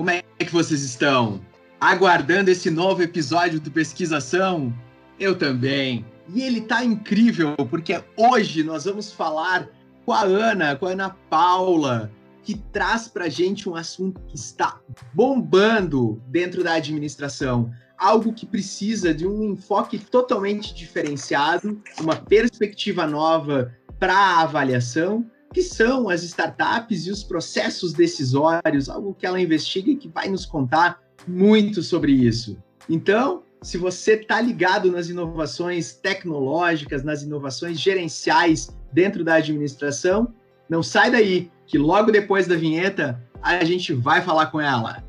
Como é que vocês estão? Aguardando esse novo episódio do Pesquisação? Eu também. E ele tá incrível, porque hoje nós vamos falar com a Ana, com a Ana Paula, que traz pra gente um assunto que está bombando dentro da administração. Algo que precisa de um enfoque totalmente diferenciado, uma perspectiva nova para a avaliação que são as startups e os processos decisórios, algo que ela investiga e que vai nos contar muito sobre isso. Então, se você está ligado nas inovações tecnológicas, nas inovações gerenciais dentro da administração, não sai daí, que logo depois da vinheta a gente vai falar com ela.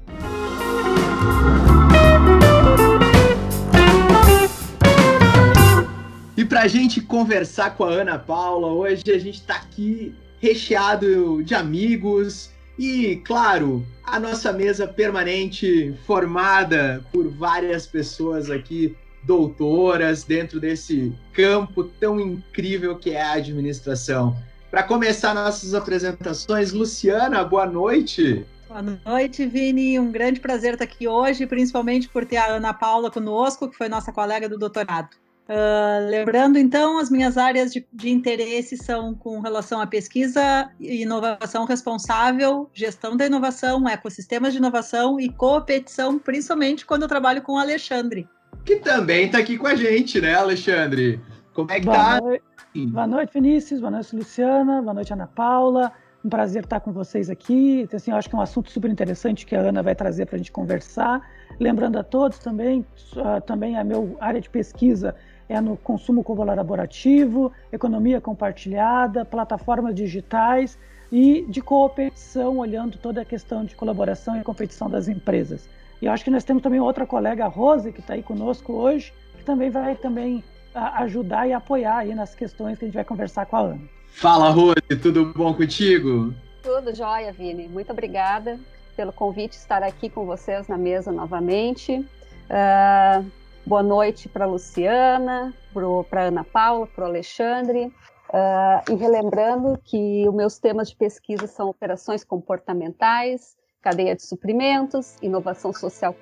E para a gente conversar com a Ana Paula, hoje a gente está aqui recheado de amigos e, claro, a nossa mesa permanente formada por várias pessoas aqui, doutoras, dentro desse campo tão incrível que é a administração. Para começar nossas apresentações, Luciana, boa noite. Boa noite, Vini. Um grande prazer estar aqui hoje, principalmente por ter a Ana Paula conosco, que foi nossa colega do doutorado. Uh, lembrando, então, as minhas áreas de, de, interesse são com relação à pesquisa e inovação responsável, gestão da inovação, ecossistemas de inovação e competição, principalmente quando eu trabalho com o Alexandre. Que também está aqui com a gente, né, Alexandre? Como é que boa tá? Noite. Boa noite, Vinícius. Boa noite, Luciana. Boa noite, Ana Paula. Um prazer estar com vocês aqui. Assim, eu acho que é um assunto super interessante que a Ana vai trazer para a gente conversar. Lembrando a todos também, uh, também a minha área de pesquisa é no consumo colaborativo, economia compartilhada, plataformas digitais e de competição, olhando toda a questão de colaboração e competição das empresas. E eu acho que nós temos também outra colega, a Rose, que está aí conosco hoje, que também vai também ajudar e apoiar aí nas questões que a gente vai conversar com a Ana. Fala, Rose, tudo bom contigo? Tudo jóia, Vini. Muito obrigada pelo convite estar aqui com vocês na mesa novamente. Uh, Boa noite para Luciana, para Ana Paula, para o Alexandre. Uh, e relembrando que os meus temas de pesquisa são operações comportamentais, cadeia de suprimentos, inovação social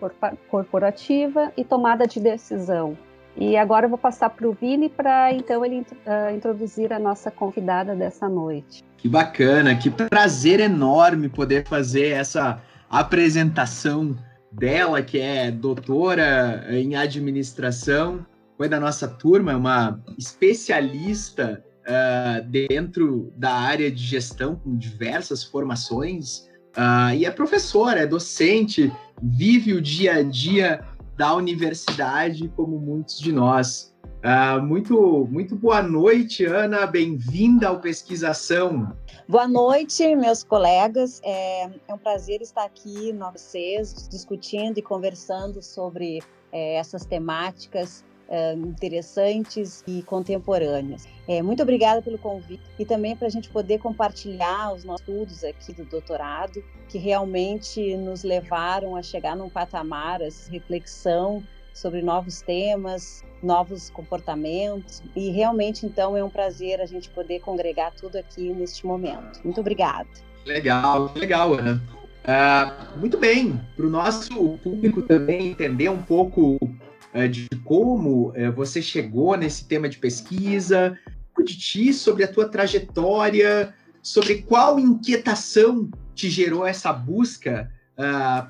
corporativa e tomada de decisão. E agora eu vou passar para o Vini para então ele uh, introduzir a nossa convidada dessa noite. Que bacana, que prazer enorme poder fazer essa apresentação dela, que é doutora em administração, foi da nossa turma, uma especialista uh, dentro da área de gestão, com diversas formações, uh, e é professora, é docente, vive o dia a dia da universidade, como muitos de nós. Uh, muito, muito boa noite, Ana. Bem-vinda ao Pesquisação. Boa noite, meus colegas. É, é um prazer estar aqui com vocês, discutindo e conversando sobre é, essas temáticas é, interessantes e contemporâneas. É, muito obrigada pelo convite e também para a gente poder compartilhar os nossos estudos aqui do doutorado, que realmente nos levaram a chegar num patamar, essa reflexão sobre novos temas, novos comportamentos. E realmente, então, é um prazer a gente poder congregar tudo aqui neste momento. Muito obrigada. Legal, legal, Ana. Uh, muito bem, para o nosso público também entender um pouco uh, de como uh, você chegou nesse tema de pesquisa, de ti, sobre a tua trajetória, sobre qual inquietação te gerou essa busca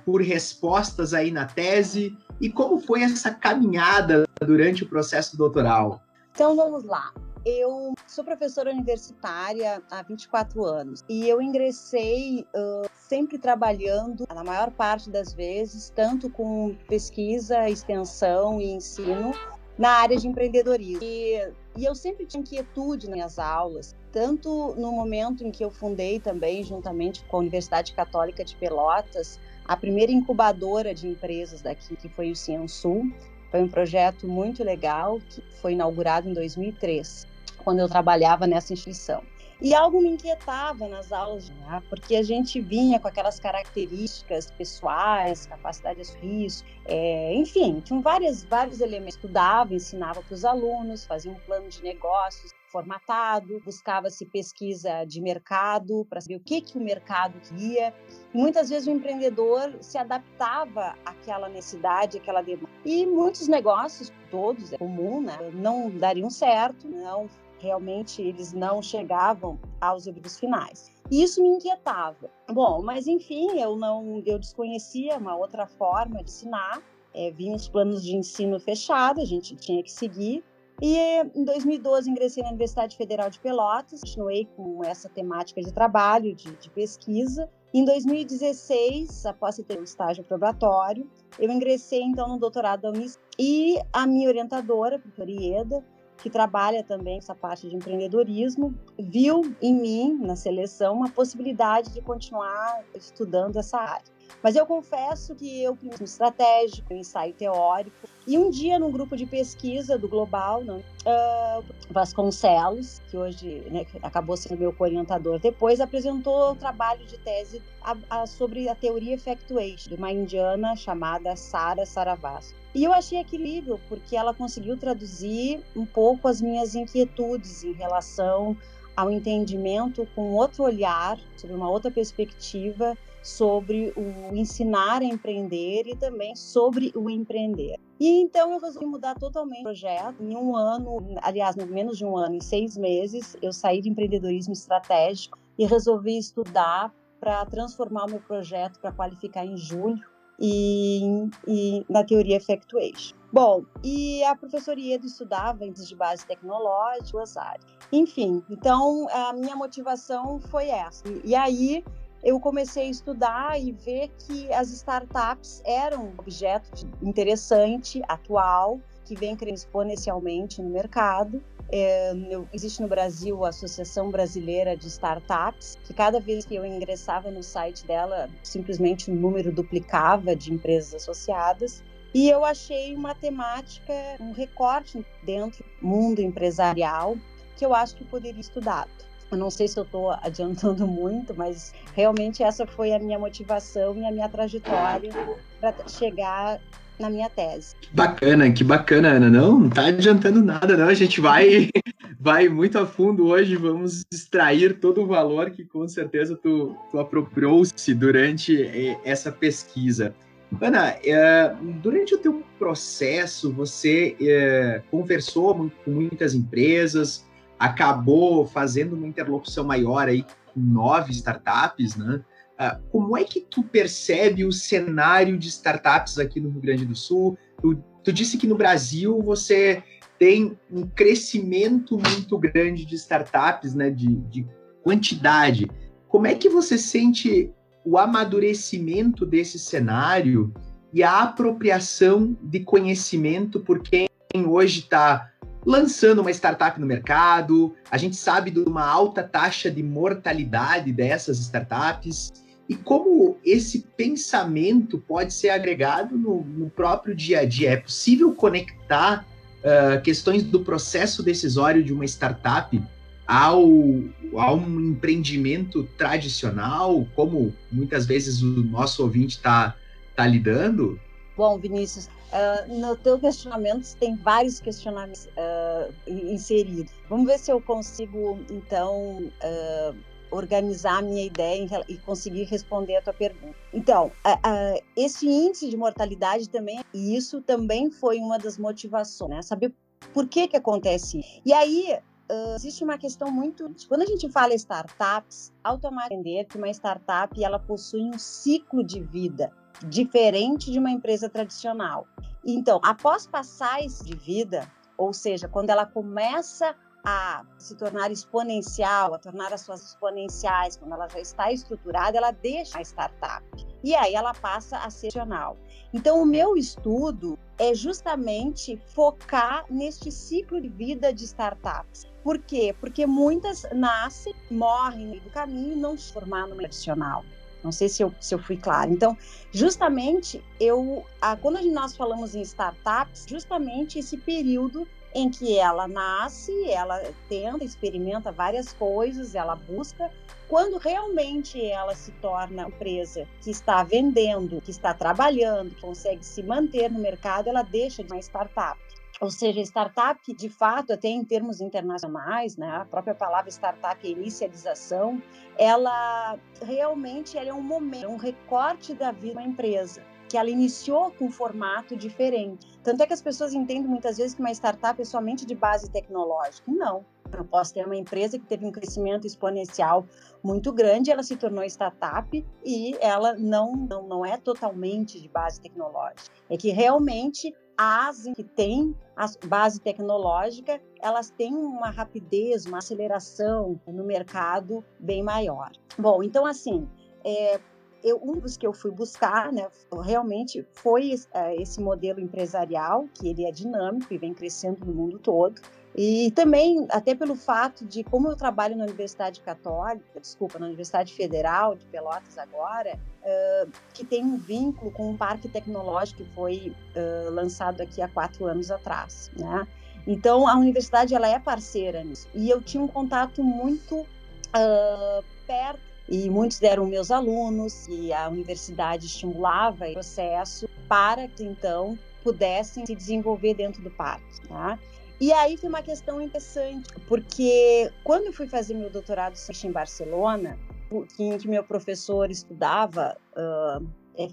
por respostas aí na tese e como foi essa caminhada durante o processo doutoral? Então vamos lá. Eu sou professora universitária há 24 anos e eu ingressei uh, sempre trabalhando, na maior parte das vezes, tanto com pesquisa, extensão e ensino, na área de empreendedorismo. E, e, eu sempre tinha inquietude nas minhas aulas, tanto no momento em que eu fundei também, juntamente com a Universidade Católica de Pelotas, a primeira incubadora de empresas daqui, que foi o Ciansul. Foi um projeto muito legal que foi inaugurado em 2003, quando eu trabalhava nessa instituição. E algo me inquietava nas aulas, né? porque a gente vinha com aquelas características pessoais, capacidade de risco, é, enfim, tinham várias, vários elementos. Estudava, ensinava para os alunos, fazia um plano de negócios, formatado, buscava-se pesquisa de mercado para saber o que, que o mercado queria. E muitas vezes o empreendedor se adaptava àquela necessidade, àquela demanda. E muitos negócios, todos, é comum, né, não dariam certo, não realmente eles não chegavam aos objetivos finais. E isso me inquietava. Bom, mas enfim, eu não, eu desconhecia uma outra forma de ensinar. É, vinha os planos de ensino fechados, a gente tinha que seguir. E em 2012 ingressei na Universidade Federal de Pelotas, continuei com essa temática de trabalho, de, de pesquisa. Em 2016, após ter o estágio probatório, eu ingressei então no doutorado da Unis e a minha orientadora, a Ieda, que trabalha também essa parte de empreendedorismo, viu em mim, na seleção, uma possibilidade de continuar estudando essa área. Mas eu confesso que eu primeiro estratégico, ensaio teórico, e um dia num grupo de pesquisa do Global, né, uh, Vasconcelos, que hoje né, acabou sendo meu orientador depois, apresentou um trabalho de tese a, a, sobre a teoria effectuation de uma indiana chamada Sara Saravas. E eu achei incrível porque ela conseguiu traduzir um pouco as minhas inquietudes em relação ao entendimento com outro olhar, sobre uma outra perspectiva sobre o ensinar a empreender e também sobre o empreender. E então eu resolvi mudar totalmente o projeto. Em um ano, aliás, no menos de um ano, em seis meses, eu saí de empreendedorismo estratégico e resolvi estudar para transformar o meu projeto para qualificar em julho e, e, na teoria effectuation. Bom, e a professora Iedo estudava em de base tecnológica, duas áreas. Enfim, então a minha motivação foi essa. E, e aí eu comecei a estudar e ver que as startups eram um objeto interessante, atual, que vem crescendo exponencialmente no mercado. É, existe no Brasil a Associação Brasileira de Startups, que cada vez que eu ingressava no site dela, simplesmente o número duplicava de empresas associadas. E eu achei uma temática, um recorte dentro do mundo empresarial que eu acho que poderia estudar. Eu não sei se eu estou adiantando muito, mas realmente essa foi a minha motivação e a minha trajetória para chegar na minha tese. Bacana, que bacana, Ana. Não, não tá adiantando nada, não. A gente vai, vai muito a fundo hoje, vamos extrair todo o valor que com certeza tu, tu apropriou-se durante eh, essa pesquisa. Ana, é, durante o teu processo, você é, conversou com muitas empresas, acabou fazendo uma interlocução maior aí com nove startups, né? Uh, como é que tu percebe o cenário de startups aqui no Rio Grande do Sul? Tu, tu disse que no Brasil você tem um crescimento muito grande de startups, né? De, de quantidade. Como é que você sente o amadurecimento desse cenário e a apropriação de conhecimento por quem hoje está lançando uma startup no mercado. A gente sabe de uma alta taxa de mortalidade dessas startups e como esse pensamento pode ser agregado no, no próprio dia a dia. É possível conectar uh, questões do processo decisório de uma startup ao, ao um empreendimento tradicional, como muitas vezes o nosso ouvinte está tá lidando? Bom, Vinícius, uh, no teu questionamento tem vários questionamentos uh, inseridos. Vamos ver se eu consigo, então, uh, organizar a minha ideia e conseguir responder a tua pergunta. Então, esse índice de mortalidade também, e isso também foi uma das motivações, né? Saber por que que acontece. E aí, Uh, existe uma questão muito. Quando a gente fala startups, automaticamente entender que uma startup ela possui um ciclo de vida diferente de uma empresa tradicional. Então, após passar esse de vida, ou seja, quando ela começa a se tornar exponencial, a tornar as suas exponenciais, quando ela já está estruturada, ela deixa a startup. E aí ela passa a ser regional. Então, o meu estudo é justamente focar neste ciclo de vida de startups. Por quê? Porque muitas nascem, morrem no meio do caminho e não se formaram no tradicional. Não sei se eu, se eu fui clara. Então, justamente, eu, a, quando nós falamos em startups, justamente esse período em que ela nasce, ela tenta, experimenta várias coisas, ela busca. Quando realmente ela se torna empresa que está vendendo, que está trabalhando, que consegue se manter no mercado, ela deixa de uma startup. ou seja, startup, de fato, até em termos internacionais, né, a própria palavra startup inicialização, ela realmente é um momento, é um recorte da vida de uma empresa que ela iniciou com um formato diferente. Tanto é que as pessoas entendem muitas vezes que uma startup é somente de base tecnológica. Não. Eu posso ter uma empresa que teve um crescimento exponencial muito grande, ela se tornou startup e ela não, não, não é totalmente de base tecnológica. É que realmente as que têm a base tecnológica, elas têm uma rapidez, uma aceleração no mercado bem maior. Bom, então assim, é, eu, um dos que eu fui buscar, né, realmente foi uh, esse modelo empresarial, que ele é dinâmico e vem crescendo no mundo todo. E também, até pelo fato de como eu trabalho na Universidade Católica, desculpa, na Universidade Federal de Pelotas agora, uh, que tem um vínculo com um parque tecnológico que foi uh, lançado aqui há quatro anos atrás, né? Então, a universidade, ela é parceira nisso. E eu tinha um contato muito perto e muitos deram meus alunos e a universidade estimulava o processo para que então pudessem se desenvolver dentro do parque, tá? E aí foi uma questão interessante, porque quando eu fui fazer meu doutorado em Barcelona, em que meu professor estudava uh,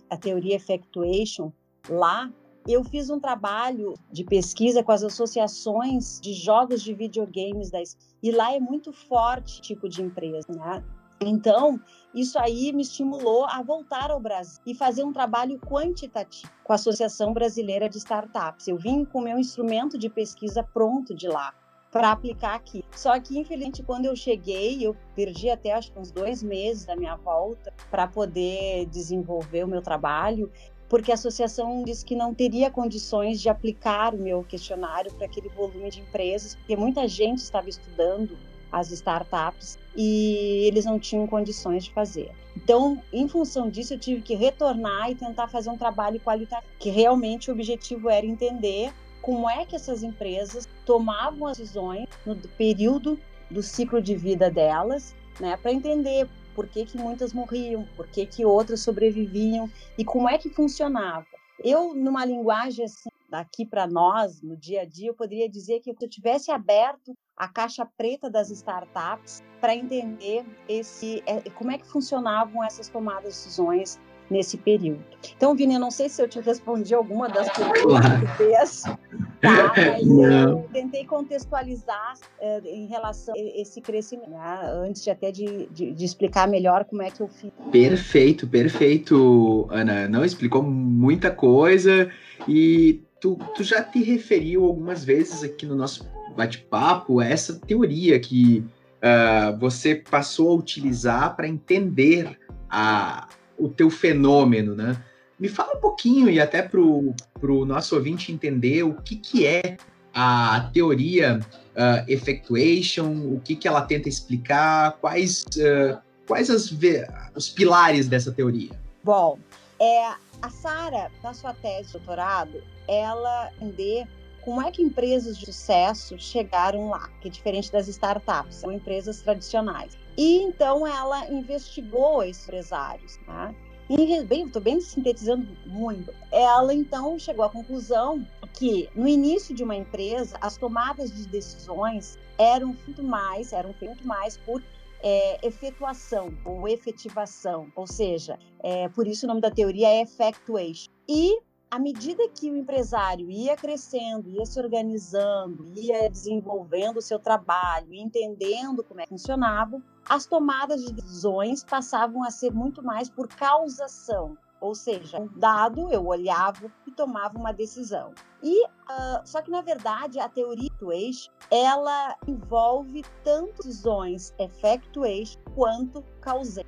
a teoria effectuation lá, eu fiz um trabalho de pesquisa com as associações de jogos de videogames da e lá é muito forte tipo de empresa, né? Então, isso aí me estimulou a voltar ao Brasil e fazer um trabalho quantitativo com a Associação Brasileira de Startups. Eu vim com o meu instrumento de pesquisa pronto de lá para aplicar aqui. Só que, infelizmente, quando eu cheguei, eu perdi até acho que uns dois meses da minha volta para poder desenvolver o meu trabalho, porque a associação disse que não teria condições de aplicar o meu questionário para aquele volume de empresas, porque muita gente estava estudando as startups e eles não tinham condições de fazer. Então, em função disso, eu tive que retornar e tentar fazer um trabalho qualitativo, que realmente o objetivo era entender como é que essas empresas tomavam as decisões no período do ciclo de vida delas, né, para entender por que, que muitas morriam, por que, que outras sobreviviam e como é que funcionava. Eu, numa linguagem assim, daqui para nós, no dia a dia, eu poderia dizer que se eu tivesse aberto a caixa preta das startups para entender esse, é, como é que funcionavam essas tomadas de decisões nesse período. Então, Vini, eu não sei se eu te respondi alguma das perguntas que fez, tá? mas eu tentei contextualizar uh, em relação a esse crescimento, né? antes de até de, de, de, explicar melhor como é que eu fiz. Perfeito, perfeito, Ana. Não explicou muita coisa e tu, tu já te referiu algumas vezes aqui no nosso bate-papo a essa teoria que uh, você passou a utilizar para entender a, o teu fenômeno, né? Me fala um pouquinho, e até para o nosso ouvinte entender o que, que é a teoria uh, effectuation, o que, que ela tenta explicar, quais, uh, quais as, os pilares dessa teoria. Bom, é, a Sara, na sua tese de doutorado, ela entender como é que empresas de sucesso chegaram lá, que é diferente das startups, são empresas tradicionais. E então ela investigou esses empresários, tá? E bem, estou bem sintetizando muito. Ela então chegou à conclusão que no início de uma empresa as tomadas de decisões eram muito mais, eram muito mais por é, efetuação ou efetivação, ou seja, é, por isso o nome da teoria é effectuation. E à medida que o empresário ia crescendo, ia se organizando, ia desenvolvendo o seu trabalho, entendendo como é que funcionava, as tomadas de decisões passavam a ser muito mais por causação, ou seja, um dado eu olhava e tomava uma decisão. E uh, só que na verdade a teoria do eixo ela envolve tanto decisões effectuation quanto causation.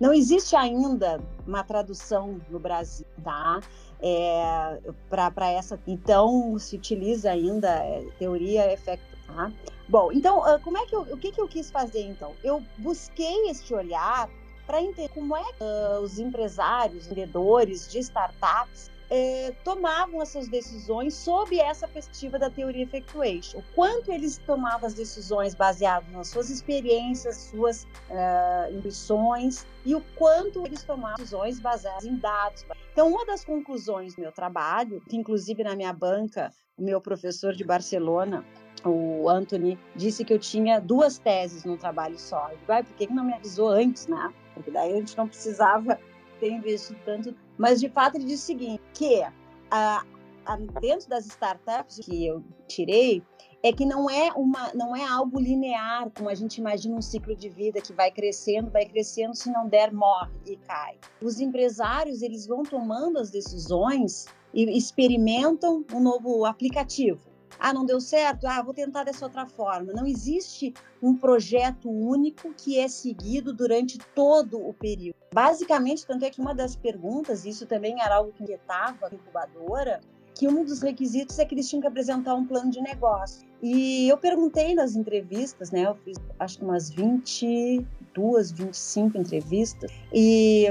Não existe ainda uma tradução no Brasil, tá? É, para essa. Então se utiliza ainda é, teoria effectuation. Tá? Bom, então como é que eu, o que, que eu quis fazer então? Eu busquei este olhar para entender como é que uh, os empresários, vendedores de startups é, tomavam essas decisões sob essa perspectiva da teoria effectuation. O quanto eles tomavam as decisões baseadas nas suas experiências, suas uh, intuições e o quanto eles tomavam decisões baseadas em dados. Então, uma das conclusões do meu trabalho, que inclusive na minha banca, o meu professor de Barcelona, o Anthony, disse que eu tinha duas teses num trabalho só. Eu digo, ah, por que não me avisou antes, né? Porque daí a gente não precisava ter investido tanto mas, de fato, ele diz o seguinte, que a, a, dentro das startups que eu tirei, é que não é uma não é algo linear como a gente imagina um ciclo de vida que vai crescendo vai crescendo se não der morre e cai. Os empresários eles vão tomando as decisões e experimentam um novo aplicativo ah, não deu certo? Ah, vou tentar dessa outra forma. Não existe um projeto único que é seguido durante todo o período. Basicamente, tanto é que uma das perguntas, isso também era algo que inquietava a incubadora, que um dos requisitos é que eles tinham que apresentar um plano de negócio. E eu perguntei nas entrevistas, né? Eu fiz acho que umas 22, 25 entrevistas. E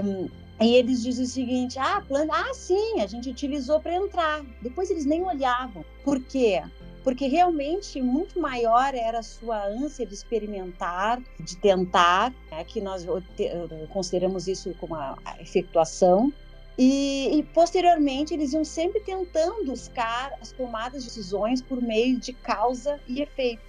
e eles dizem o seguinte: ah, plano, ah, sim, a gente utilizou para entrar. Depois eles nem olhavam. Por quê? Porque realmente muito maior era a sua ânsia de experimentar, de tentar, né, que nós consideramos isso como a, efetuação. E, e, posteriormente eles iam sempre tentando buscar as tomadas de decisões por meio de causa e efeito.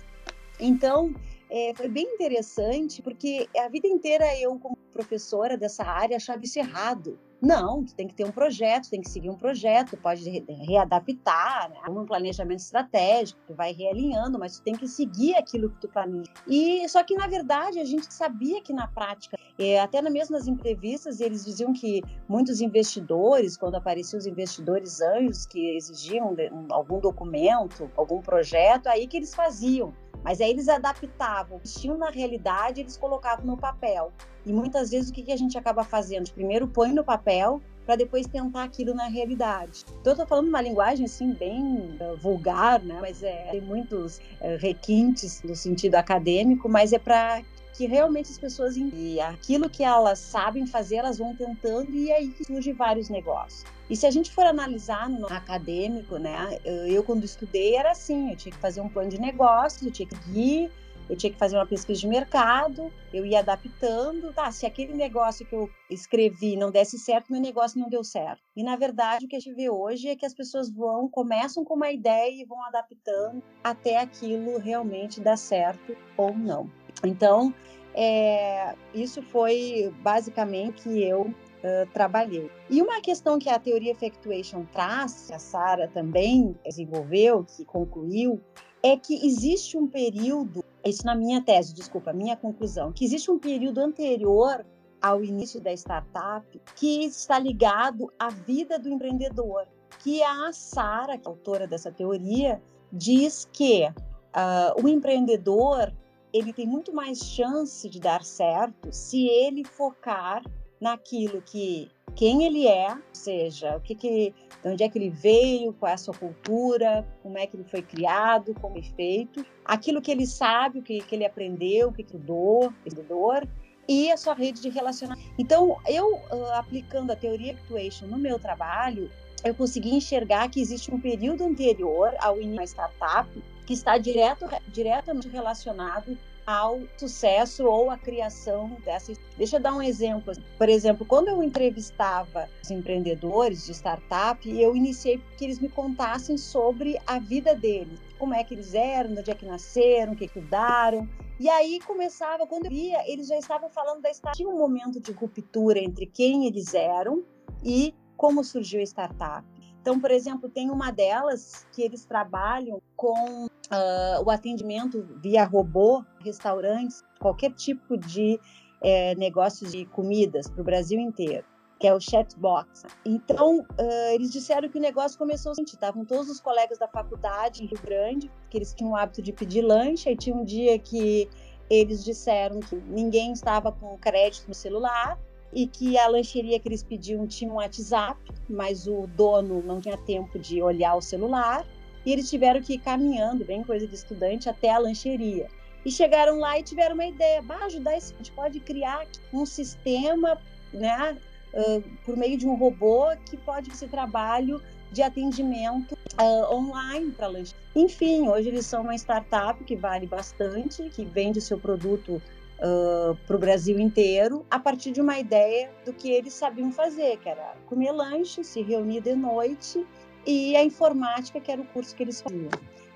Então, é, foi bem interessante, porque a vida inteira eu, como professora dessa área, achava isso errado. Não, tu tem que ter um projeto, tem que seguir um projeto, pode readaptar, né? um planejamento estratégico, tu vai realinhando, mas tu tem que seguir aquilo que tu planeja. E só que na verdade a gente sabia que na prática, é, até mesmo nas entrevistas, eles diziam que muitos investidores, quando apareciam os investidores anjos que exigiam algum documento, algum projeto, aí que eles faziam. Mas aí eles adaptavam, tinham na realidade, eles colocavam no papel. E muitas vezes o que, a gente acaba fazendo? Primeiro põe no papel para depois tentar aquilo na realidade. Então eu tô falando uma linguagem assim bem uh, vulgar, né? Mas é, tem muitos uh, requintes no sentido acadêmico, mas é para que realmente as pessoas e aquilo que elas sabem fazer, elas vão tentando e aí surge vários negócios. E se a gente for analisar no acadêmico, né, eu quando estudei era assim, eu tinha que fazer um plano de negócio, eu tinha que ir, eu tinha que fazer uma pesquisa de mercado, eu ia adaptando, tá, se aquele negócio que eu escrevi não desse certo, meu negócio não deu certo. E na verdade o que a gente vê hoje é que as pessoas vão, começam com uma ideia e vão adaptando até aquilo realmente dar certo ou não. Então, é, isso foi basicamente que eu uh, trabalhei. E uma questão que a teoria effectuation traz, que a Sara também desenvolveu, que concluiu, é que existe um período, isso na minha tese, desculpa, minha conclusão, que existe um período anterior ao início da startup que está ligado à vida do empreendedor, que a Sara, é autora dessa teoria, diz que uh, o empreendedor ele tem muito mais chance de dar certo se ele focar naquilo que quem ele é, ou seja, o que, que de onde é que ele veio, qual é a sua cultura, como é que ele foi criado, como é feito, aquilo que ele sabe, o que, que ele aprendeu, o que, que estudou, estudor, e a sua rede de relacionamento. Então, eu uh, aplicando a teoria Actuation no meu trabalho, eu consegui enxergar que existe um período anterior ao início da startup que está direto, diretamente relacionado ao sucesso ou à criação dessa. Deixa eu dar um exemplo. Por exemplo, quando eu entrevistava os empreendedores de startup, eu iniciei que eles me contassem sobre a vida deles, como é que eles eram, onde é que nasceram, o que estudaram. E aí começava, quando eu via, eles já estavam falando da startup. Tinha um momento de ruptura entre quem eles eram e como surgiu a startup. Então, por exemplo, tem uma delas que eles trabalham com uh, o atendimento via robô, restaurantes, qualquer tipo de é, negócio de comidas para o Brasil inteiro que é o chatbox. Então, uh, eles disseram que o negócio começou assim, estavam todos os colegas da faculdade em Rio Grande, que eles tinham o hábito de pedir lanche, aí tinha um dia que eles disseram que ninguém estava com crédito no celular, e que a lancheria que eles pediam tinha um WhatsApp, mas o dono não tinha tempo de olhar o celular e eles tiveram que ir caminhando, bem coisa de estudante, até a lancheria. e chegaram lá e tiveram uma ideia, bah, ajudar esse, a gente pode criar um sistema, né, uh, por meio de um robô que pode fazer trabalho de atendimento uh, online para lanche. Enfim, hoje eles são uma startup que vale bastante, que vende seu produto uh, para o Brasil inteiro, a partir de uma ideia do que eles sabiam fazer, que era comer lanche, se reunir de noite, e a informática, que era o curso que eles faziam.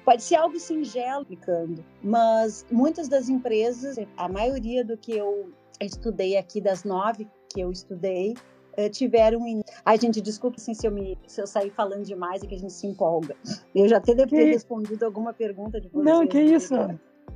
Pode ser algo singelo, explicando, mas muitas das empresas, a maioria do que eu estudei aqui, das nove que eu estudei, eh, tiveram. In... Ai, gente, desculpa assim, se, eu me, se eu sair falando demais e que a gente se empolga. Eu já até devo ter que... respondido alguma pergunta de vocês. Não, que isso.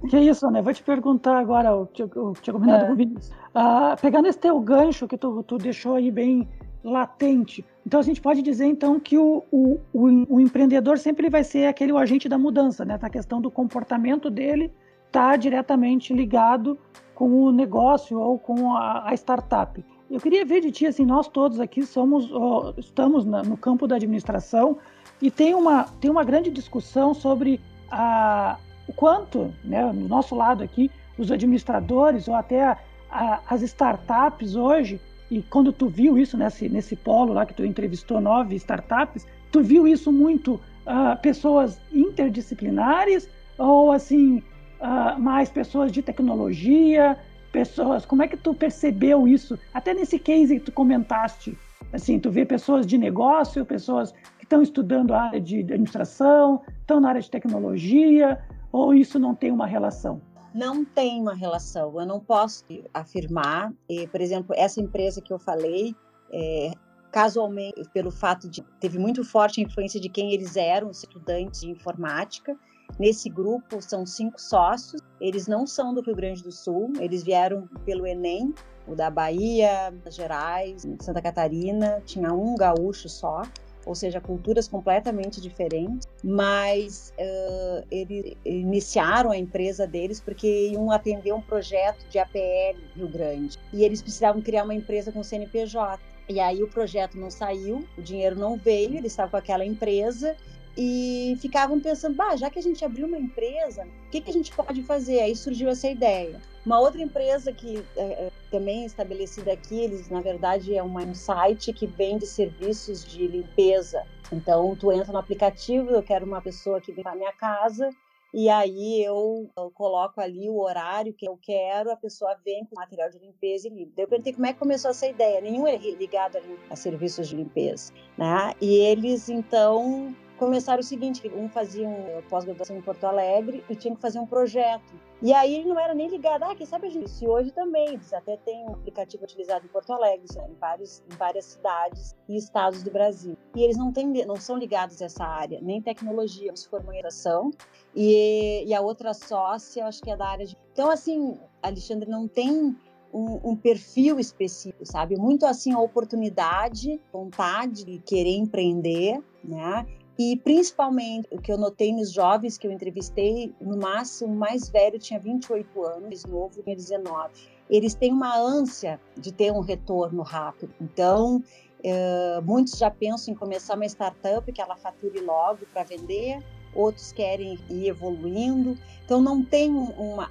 Que isso, né? Vou te perguntar agora, eu tinha, eu tinha combinado é. com o Vinícius. Ah, pegando esse teu gancho que tu, tu deixou aí bem latente, então a gente pode dizer então que o, o, o, o empreendedor sempre vai ser aquele o agente da mudança, né? A questão do comportamento dele está diretamente ligado com o negócio ou com a, a, startup. Eu queria ver de ti assim, nós todos aqui somos, estamos na, no campo da administração e tem uma tem uma grande discussão sobre a, o quanto, né, no nosso lado aqui, os administradores ou até a, a, as startups hoje, e quando tu viu isso nesse, nesse polo lá que tu entrevistou nove startups, tu viu isso muito uh, pessoas interdisciplinares ou assim uh, mais pessoas de tecnologia, pessoas, como é que tu percebeu isso? Até nesse case que tu comentaste, assim, tu vê pessoas de negócio, pessoas que estão estudando a área de administração, estão na área de tecnologia, ou isso não tem uma relação? Não tem uma relação. Eu não posso afirmar. Por exemplo, essa empresa que eu falei, é, casualmente, pelo fato de teve muito forte a influência de quem eles eram, estudantes de informática. Nesse grupo são cinco sócios. Eles não são do Rio Grande do Sul. Eles vieram pelo Enem, o da Bahia, Minas Gerais, Santa Catarina. Tinha um gaúcho só ou seja, culturas completamente diferentes, mas uh, eles iniciaram a empresa deles porque iam atender um projeto de APL Rio Grande e eles precisavam criar uma empresa com CNPJ. E aí o projeto não saiu, o dinheiro não veio, eles estavam com aquela empresa e ficavam pensando, bah, já que a gente abriu uma empresa, o que, que a gente pode fazer? Aí surgiu essa ideia. Uma outra empresa que é, também é estabelecida aqui, eles na verdade é uma, um site que vende serviços de limpeza. Então tu entra no aplicativo, eu quero uma pessoa que vem para minha casa e aí eu, eu, coloco ali o horário que eu quero, a pessoa vem com material de limpeza e limpa. Eu perguntei como é que começou essa ideia. Nenhum é ligado a, a serviços de limpeza, né? E eles então começaram o seguinte, um fazia um pós-graduação em Porto Alegre e tinha que fazer um projeto. E aí ele não era nem ligado, ah, quem sabe a gente, se hoje também, eles até tem um aplicativo utilizado em Porto Alegre, em, vários, em várias cidades e estados do Brasil. E eles não, têm, não são ligados a essa área, nem tecnologia, se formam em educação. E, e a outra sócia, acho que é da área de... Então, assim, Alexandre, não tem um, um, perfil específico, sabe? Muito assim a oportunidade, vontade de querer empreender, né? E principalmente o que eu notei nos jovens que eu entrevistei, no máximo, o mais velho tinha 28 anos, mais novo tinha 19. Eles têm uma ânsia de ter um retorno rápido. Então, é, muitos já pensam em começar uma startup que ela fature logo para vender, outros querem ir evoluindo. Então, não tem uma,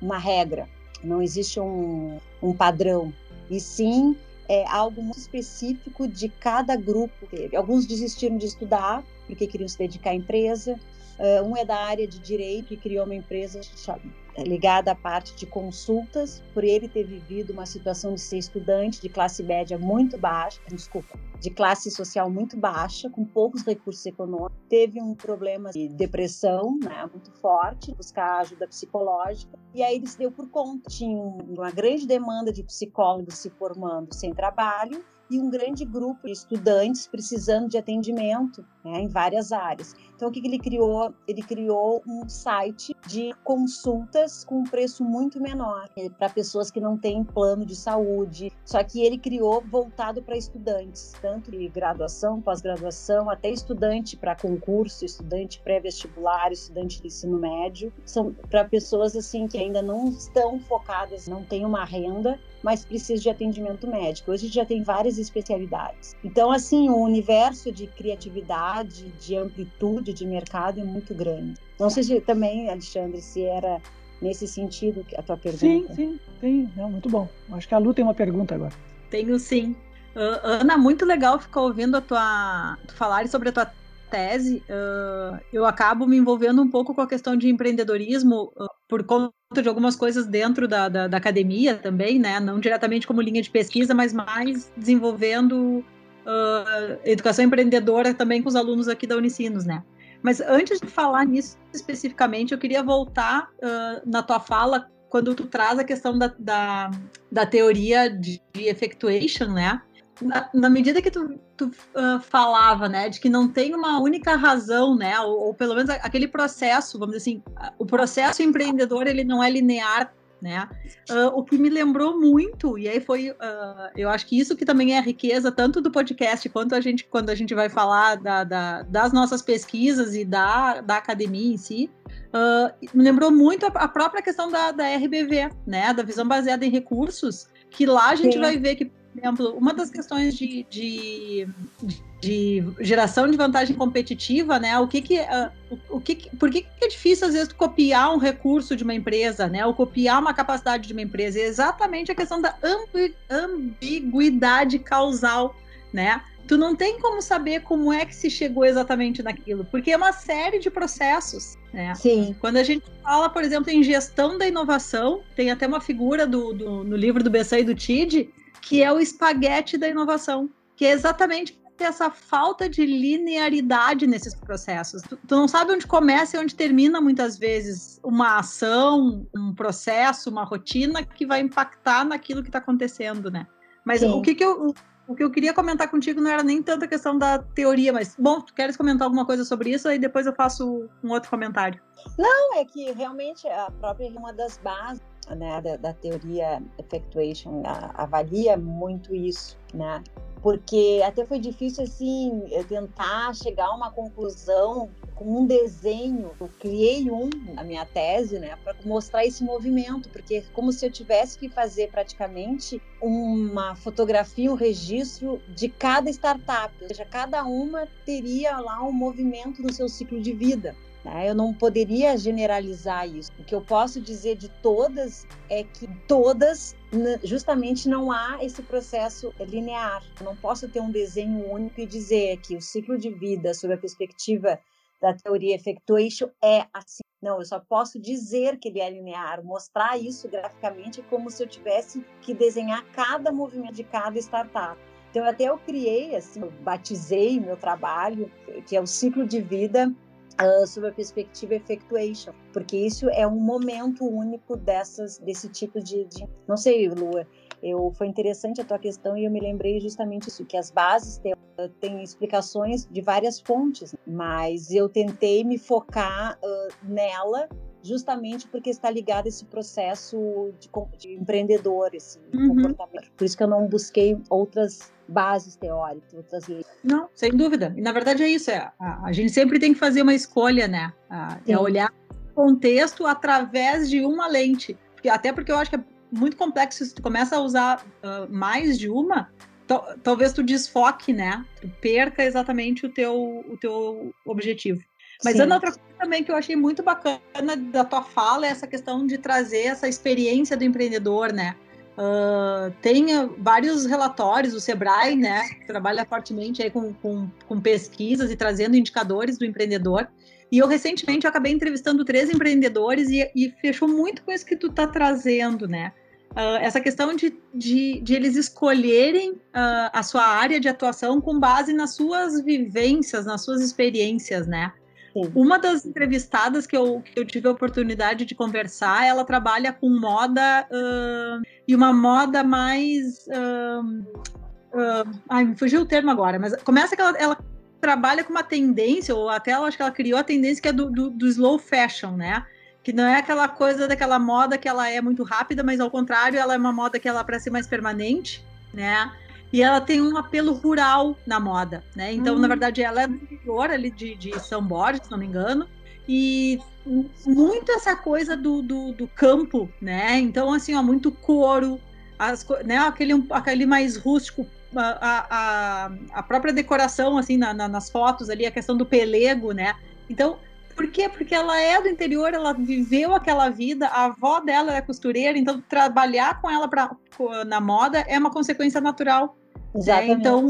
uma regra, não existe um, um padrão. E sim, é algo muito específico de cada grupo. Alguns desistiram de estudar porque queriam se dedicar à empresa. Uh, um é da área de direito e criou uma empresa ligada à parte de consultas, por ele ter vivido uma situação de ser estudante de classe média muito baixa, desculpa, de classe social muito baixa, com poucos recursos econômicos, teve um problema de depressão, né, muito forte, buscar ajuda psicológica, e aí ele se deu por conta. Tinha uma grande demanda de psicólogos se formando sem trabalho, e um grande grupo de estudantes precisando de atendimento né, em várias áreas. Então, o que ele criou? Ele criou um site de consultas com um preço muito menor eh, para pessoas que não têm plano de saúde. Só que ele criou voltado para estudantes, tanto de graduação, pós-graduação, até estudante para concurso, estudante pré-vestibular, estudante de ensino médio. São para pessoas assim que ainda não estão focadas, não têm uma renda mas precisa de atendimento médico. Hoje já tem várias especialidades. Então, assim, o universo de criatividade, de amplitude de mercado é muito grande. Não sei se também, Alexandre, se era nesse sentido a tua pergunta. Sim, sim, sim. Não, muito bom. Acho que a Lu tem uma pergunta agora. Tenho sim. Uh, Ana, muito legal ficar ouvindo a tua tu falar sobre a tua tese. Uh, eu acabo me envolvendo um pouco com a questão de empreendedorismo uh, por conta de algumas coisas dentro da, da, da, academia também, né? Não diretamente como linha de pesquisa, mas mais desenvolvendo educação empreendedora também com os alunos aqui da Unicinos, né? Mas antes de falar nisso especificamente, eu queria voltar na tua fala quando tu traz a questão da, da, da teoria de, de effectuation, né? Na, na, medida que tu, tu uh, falava, né, de que não tem uma única razão, né, ou, ou, pelo menos aquele processo, vamos dizer assim, o processo empreendedor ele não é linear, né, uh, o que me lembrou muito e aí foi, uh, eu acho que isso que também é a riqueza tanto do podcast quanto a gente quando a gente vai falar da, da, das nossas pesquisas e da, da academia em si, me lembrou muito a, a, própria questão da, da RBV, né, da visão baseada em recursos, que lá a gente Sim. vai ver que exemplo, uma das questões de, de, de, geração de vantagem competitiva, né? O que que, uh, o, o que, por que, que é difícil às vezes copiar um recurso de uma empresa, né? Ou copiar uma capacidade de uma empresa? É exatamente a questão da ambi, ambiguidade causal, né? Tu não tem como saber como é que se chegou exatamente naquilo, porque é uma série de processos, né? Sim. Quando a gente fala, por exemplo, em gestão da inovação, tem até uma figura do, do no livro do Bessa e do TID, que é o espaguete da inovação, que é exatamente essa falta de linearidade nesses processos. Tu, tu, não sabe onde começa e onde termina muitas vezes uma ação, um processo, uma rotina que vai impactar naquilo que está acontecendo, né? Mas Sim. o que, que eu o que eu queria comentar contigo não era nem tanto a questão da teoria, mas bom, tu queres comentar alguma coisa sobre isso aí depois eu faço um outro comentário. Não, é que realmente a própria uma das bases né, da, da teoria effectuation avalia muito isso, né? Porque até foi difícil assim tentar chegar a uma conclusão com um desenho. Eu criei um na minha tese, né, para mostrar esse movimento, porque é como se eu tivesse que fazer praticamente uma fotografia, um registro de cada startup, ou seja, cada uma teria lá um movimento no seu ciclo de vida. Né? Eu não poderia generalizar isso. O que eu posso dizer de todas é que todas, justamente, não há esse processo linear. Eu não posso ter um desenho único e dizer que o ciclo de vida, sob a perspectiva da teoria effectuation, é assim. Não, eu só posso dizer que ele é linear, mostrar isso graficamente como se eu tivesse que desenhar cada movimento de cada startup. Então, até eu criei, assim, eu batizei meu trabalho, que é o ciclo de vida uh, sob a perspectiva effectuation, porque isso é um momento único dessas, desse tipo de, de... não sei, Lua, eu foi interessante a tua questão e eu me lembrei justamente isso que as bases têm, têm explicações de várias fontes, mas eu tentei me focar uh, nela justamente porque está ligado a esse processo de, de empreendedor, esse uhum. comportamento. Por isso que eu não busquei outras bases teóricas, outras leis. Não, sem dúvida. E na verdade é isso. É, a, a gente sempre tem que fazer uma escolha, né? A, é olhar o contexto através de uma lente. Porque, até porque eu acho que é muito complexo se tu começa a usar uh, mais de uma, talvez tu desfoque, né? Tu perca exatamente o teu, o teu objetivo. Mas Sim. outra coisa também que eu achei muito bacana da tua fala é essa questão de trazer essa experiência do empreendedor, né? Uh, tem vários relatórios, o Sebrae, né, que trabalha fortemente aí com, com, com, pesquisas e trazendo indicadores do empreendedor. E eu recentemente eu acabei entrevistando três empreendedores e, e, fechou muito com isso que tu está trazendo, né? Uh, essa questão de, de, de eles escolherem uh, a sua área de atuação com base nas suas vivências, nas suas experiências, né? Uma das entrevistadas que eu, que eu tive a oportunidade de conversar, ela trabalha com moda uh, e uma moda mais. Uh, uh, ai, me fugiu o termo agora, mas começa que ela, ela, trabalha com uma tendência, ou até ela acho que ela criou a tendência que é do, do, do slow fashion, né? que não é aquela coisa daquela moda que ela é muito rápida, mas ao contrário, ela é uma moda que ela é para ser mais permanente, né? E ela tem um apelo rural na moda, né? Então, hum. na verdade, ela é do interior ali de, de São Borges, se não me engano. E muito essa coisa do, do, do campo, né? Então, assim, ó, muito couro, as, né? aquele, aquele mais rústico, a, a, a própria decoração, assim, na, na, nas fotos ali, a questão do pelego, né? Então, Por quê? Porque ela é do interior, ela viveu aquela vida, a avó dela é costureira, então trabalhar com ela pra, na moda é uma consequência natural. Né? Exatamente. Né? Então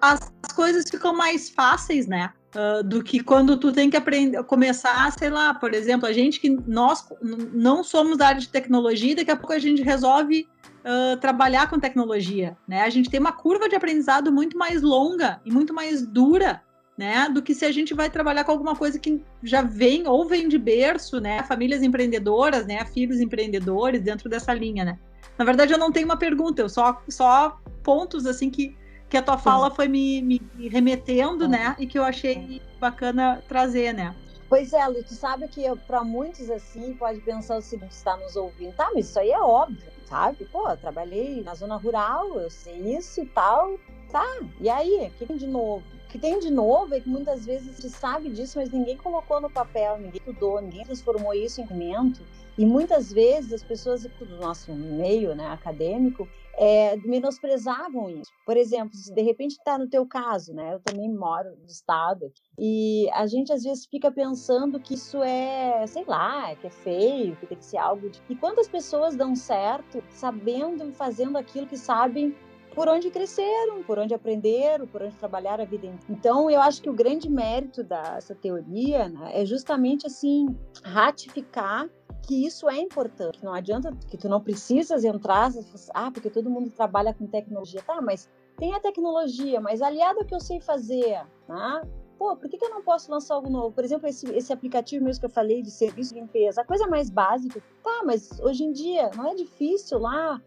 as, as, coisas ficam mais fáceis, né? Uh, do que quando tu tem que aprender, começar, sei lá, por exemplo, a gente que nós não somos da área de tecnologia, daqui a pouco a gente resolve uh, trabalhar com tecnologia, né? A gente tem uma curva de aprendizado muito mais longa e muito mais dura né, do que se a gente vai trabalhar com alguma coisa que já vem ou vem de berço, né, famílias empreendedoras, né, filhos empreendedores dentro dessa linha, né. Na verdade, eu não tenho uma pergunta, eu só só pontos assim que que a tua fala foi me, me remetendo, né, e que eu achei bacana trazer, né. Pois é, Lu, tu sabe que para muitos assim pode pensar o seguinte, está nos ouvindo, tá, mas isso aí é óbvio, sabe? Pô, eu trabalhei na zona rural, eu sei isso e tal, tá? E aí, o que tem de novo? Que tem de novo é que muitas vezes se sabe disso, mas ninguém colocou no papel, ninguém estudou, ninguém transformou isso em documento. E muitas vezes as pessoas do nosso meio né, acadêmico é, menosprezavam isso. Por exemplo, se de repente está no teu caso, né? Eu também moro no estado e a gente às vezes fica pensando que isso é, sei lá, que é feio, que tem que ser algo. De... E quantas pessoas dão certo sabendo e fazendo aquilo que sabem por onde cresceram, por onde aprenderam, por onde trabalharam a vida. Então, eu acho que o grande mérito dessa teoria né, é justamente assim ratificar que isso é importante. Não adianta que tu não precisas entrar, ah, porque todo mundo trabalha com tecnologia, tá? Mas tem a tecnologia, mas aliado ao que eu sei fazer, né? Pô, por que, que eu não posso lançar algo novo? Por exemplo, esse, esse aplicativo mesmo que eu falei de serviço de limpeza, a coisa mais básica. Tá, mas hoje em dia não é difícil lá.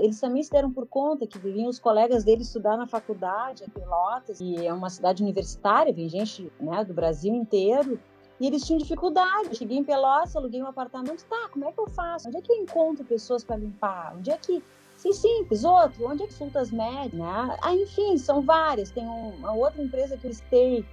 Eles também se deram por conta que vinham os colegas deles estudar na faculdade, em Pelotas, e é uma cidade universitária, vem gente né, do Brasil inteiro. E eles tinham dificuldade. Eu cheguei em Pelotas, aluguei um apartamento. Tá, como é que eu faço? Onde é que eu encontro pessoas para limpar? Onde é que Sim, simples. Outro, onde é que consultas médicas, né? Ah, enfim, são várias. Tem uma outra empresa que eles têm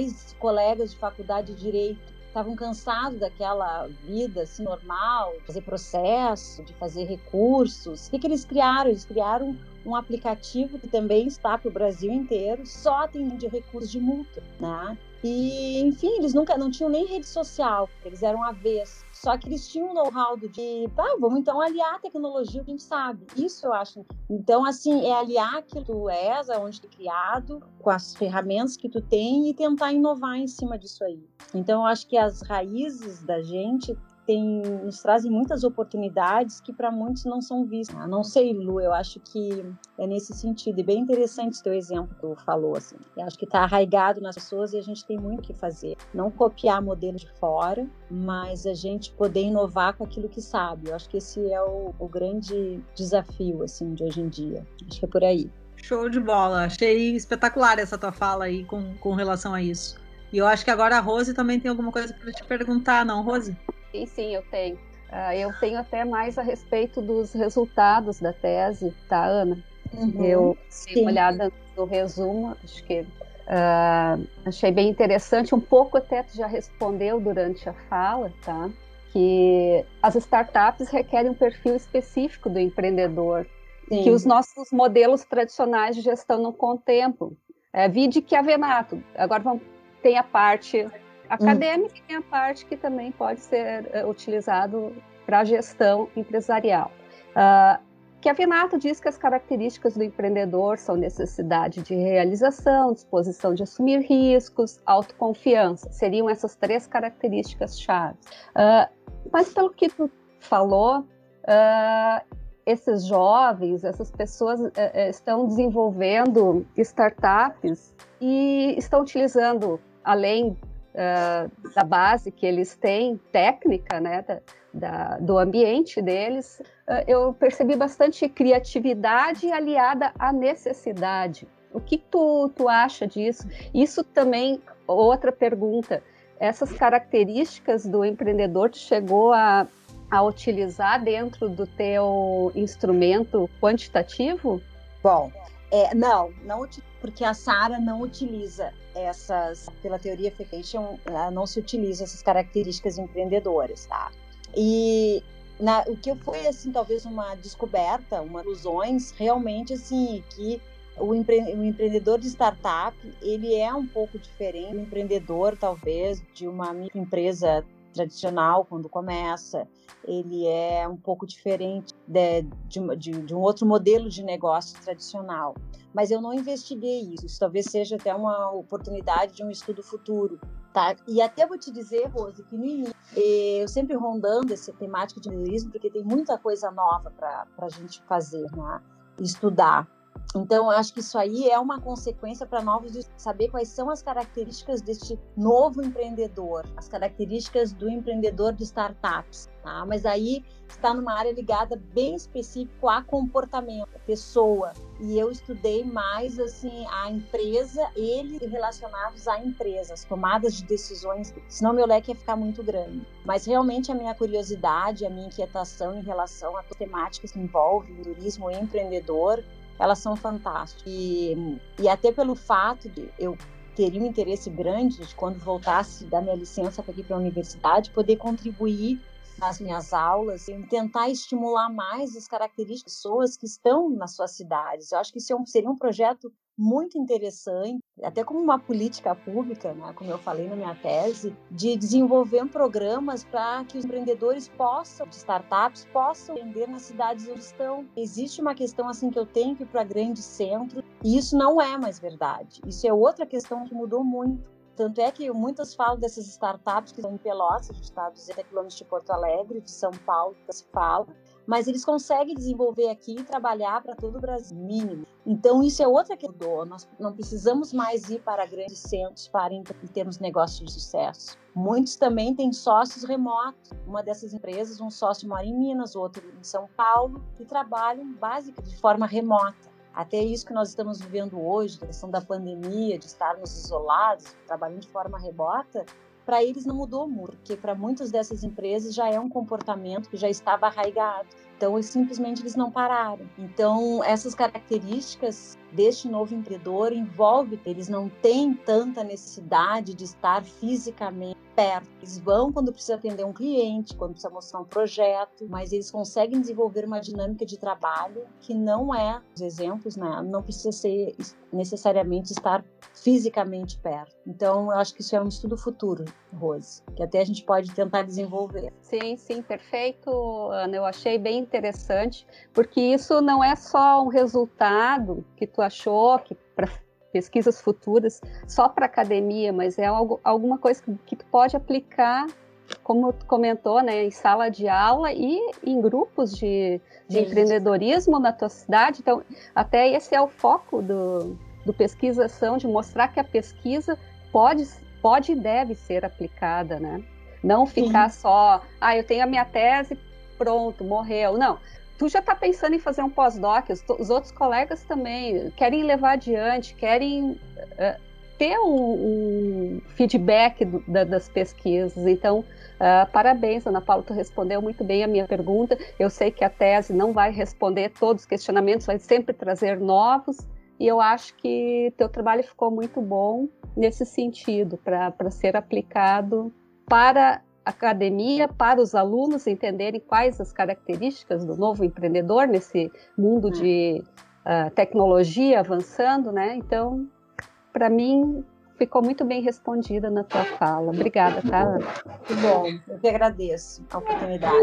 dois colegas de faculdade de direito estavam cansados daquela vida assim, normal, de fazer processo, de fazer recursos. O que, que eles criaram? Eles criaram um aplicativo que também está para o Brasil inteiro, só tem de recursos de multa, né? E, enfim, eles nunca não tinham nem rede social, eles eram avessos. Só que eles tinham um know-how de, tá, vamos então aliar a tecnologia que a gente sabe. Isso eu acho. Então, assim, é aliar que tu és, aonde tu é criado, com as ferramentas que tu tem e tentar inovar em cima disso aí. Então, eu acho que as raízes da gente tem, nos trazem muitas oportunidades que para muitos não são vistas. Ah, não sei, Lu, eu acho que é nesse sentido. E bem interessante o teu exemplo que tu falou, assim. Eu acho que está arraigado nas pessoas e a gente tem muito o que fazer. Não copiar modelos de fora, mas a gente poder inovar com aquilo que sabe. Eu acho que esse é o, o grande desafio, assim, de hoje em dia. Acho que é por aí. Show de bola. Achei espetacular essa tua fala aí com, com relação a isso. E eu acho que agora a Rose também tem alguma coisa para te perguntar, não, Rose? Sim, sim, eu tenho. Uh, eu tenho até mais a respeito dos resultados da tese, tá, Ana? Uhum, eu dei uma olhada no resumo, acho que uh, achei bem interessante. Um pouco até tu já respondeu durante a fala, tá? Que as startups requerem um perfil específico do empreendedor, Sim. que os nossos modelos tradicionais de gestão não contemplam. É, vide que a Venato, agora vamos, tem a parte acadêmica e tem a parte que também pode ser uh, utilizado para gestão empresarial. Uh, que a Venato diz que as características do empreendedor são necessidade de realização, disposição de assumir riscos, autoconfiança. Seriam essas três características chaves. Uh, mas pelo que tu falou, uh, esses jovens, essas pessoas uh, estão desenvolvendo startups e estão utilizando, além uh, da base que eles têm, técnica, né, da, da, do ambiente deles, uh, eu percebi bastante criatividade aliada à necessidade. O que tu, tu acha disso? Isso também, outra pergunta, essas características do empreendedor tu chegou a, a utilizar dentro do teu instrumento quantitativo? Bom, é, não, não porque a Sara não utiliza essas, pela teoria Fication, não se utiliza essas características empreendedoras, tá? E na, o que foi, assim, talvez uma descoberta, uma ilusões, realmente, assim, que o, empre o, empreendedor de startup ele é um pouco diferente do empreendedor talvez de uma microempresa tradicional quando começa ele é um pouco diferente de, de, de, de, um outro modelo de negócio tradicional. Mas eu não investiguei isso. Isso talvez seja até uma oportunidade de um estudo futuro. Tá? E até vou te dizer, Rose, que no início, eu sempre rondando essa temática de empreendedorismo, porque tem muita coisa nova para a gente fazer, né? estudar. Então, acho que isso aí é uma consequência para novos saber quais são as características deste novo empreendedor, as características do empreendedor de startups, tá? Mas aí está numa área ligada bem específico a comportamento, a pessoa. E eu estudei mais assim a empresa, eles relacionados à empresa, as tomadas de decisões, senão meu leque ia ficar muito grande. Mas realmente a minha curiosidade, a minha inquietação em relação a temáticas que envolvem turismo e empreendedor elas são fantásticas. E, e até pelo fato de eu teria um interesse grande de quando voltasse da minha licença para aqui para a universidade poder contribuir nas minhas aulas e tentar estimular mais as características das pessoas que estão nas suas cidades. Eu acho que isso é seria um projeto muito interessante, até como uma política pública, né, como eu falei na minha tese, de desenvolver programas para que os empreendedores possam, de startups, possam vender nas cidades onde estão. Existe uma questão assim que eu tenho que ir para grandes centros, e isso não é mais verdade. Isso é outra questão que mudou muito. Tanto é que muitas falam dessas startups que estão em Pelotas, a gente está a 200 quilômetros de Porto Alegre, de São Paulo, que se fala, mas eles conseguem desenvolver aqui e trabalhar para todo o Brasil, mínimo. Então, isso é outra que mudou. Nós não precisamos mais ir para grandes centros para termos negócios de sucesso. Muitos também têm sócios remotos. Uma dessas empresas, um sócio mora em Minas, outro em São Paulo, e trabalham basicamente de forma remota. Até isso que nós estamos vivendo hoje, a questão da pandemia, de estarmos isolados, trabalhando de forma remota, para eles não mudou muito, porque para muitas dessas empresas já é um comportamento que já estava arraigado. Então, simplesmente eles não pararam. Então, essas características deste novo empreendedor envolve eles não têm tanta necessidade de estar fisicamente perto. Eles vão quando precisa atender um cliente, quando precisa mostrar um projeto, mas eles conseguem desenvolver uma dinâmica de trabalho que não é, os exemplos, né, não precisa ser necessariamente estar fisicamente perto. Então, eu acho que isso é um estudo futuro, Rose, que até a gente pode tentar desenvolver. Sim, sim, perfeito, Ana. Eu achei bem interessante, porque isso não é só um resultado que tu achou que para pesquisas futuras só para academia, mas é algo, alguma coisa que, que tu pode aplicar, como tu comentou, né, em sala de aula e em grupos de, de empreendedorismo na tua cidade. Então, até esse é o foco do, do pesquisação, de mostrar que a pesquisa pode, pode e deve ser aplicada, né? Não ficar Sim. só, ah, eu tenho a minha tese, pronto, morreu. Não, tu já está pensando em fazer um pós-doc, os, os, outros colegas também querem levar adiante, querem uh, ter um, um feedback do, da, das pesquisas. Então, uh, parabéns, Ana Paula, tu respondeu muito bem a minha pergunta. Eu sei que a tese não vai responder todos os questionamentos, vai sempre trazer novos. E eu acho que teu trabalho ficou muito bom nesse sentido, para ser aplicado para academia para os alunos entenderem quais as características do novo empreendedor nesse mundo hum. de uh, tecnologia avançando, né? Então, para mim, ficou muito bem respondida na tua fala. Obrigada, tá, Ana? Muito bom, eu que agradeço a oportunidade.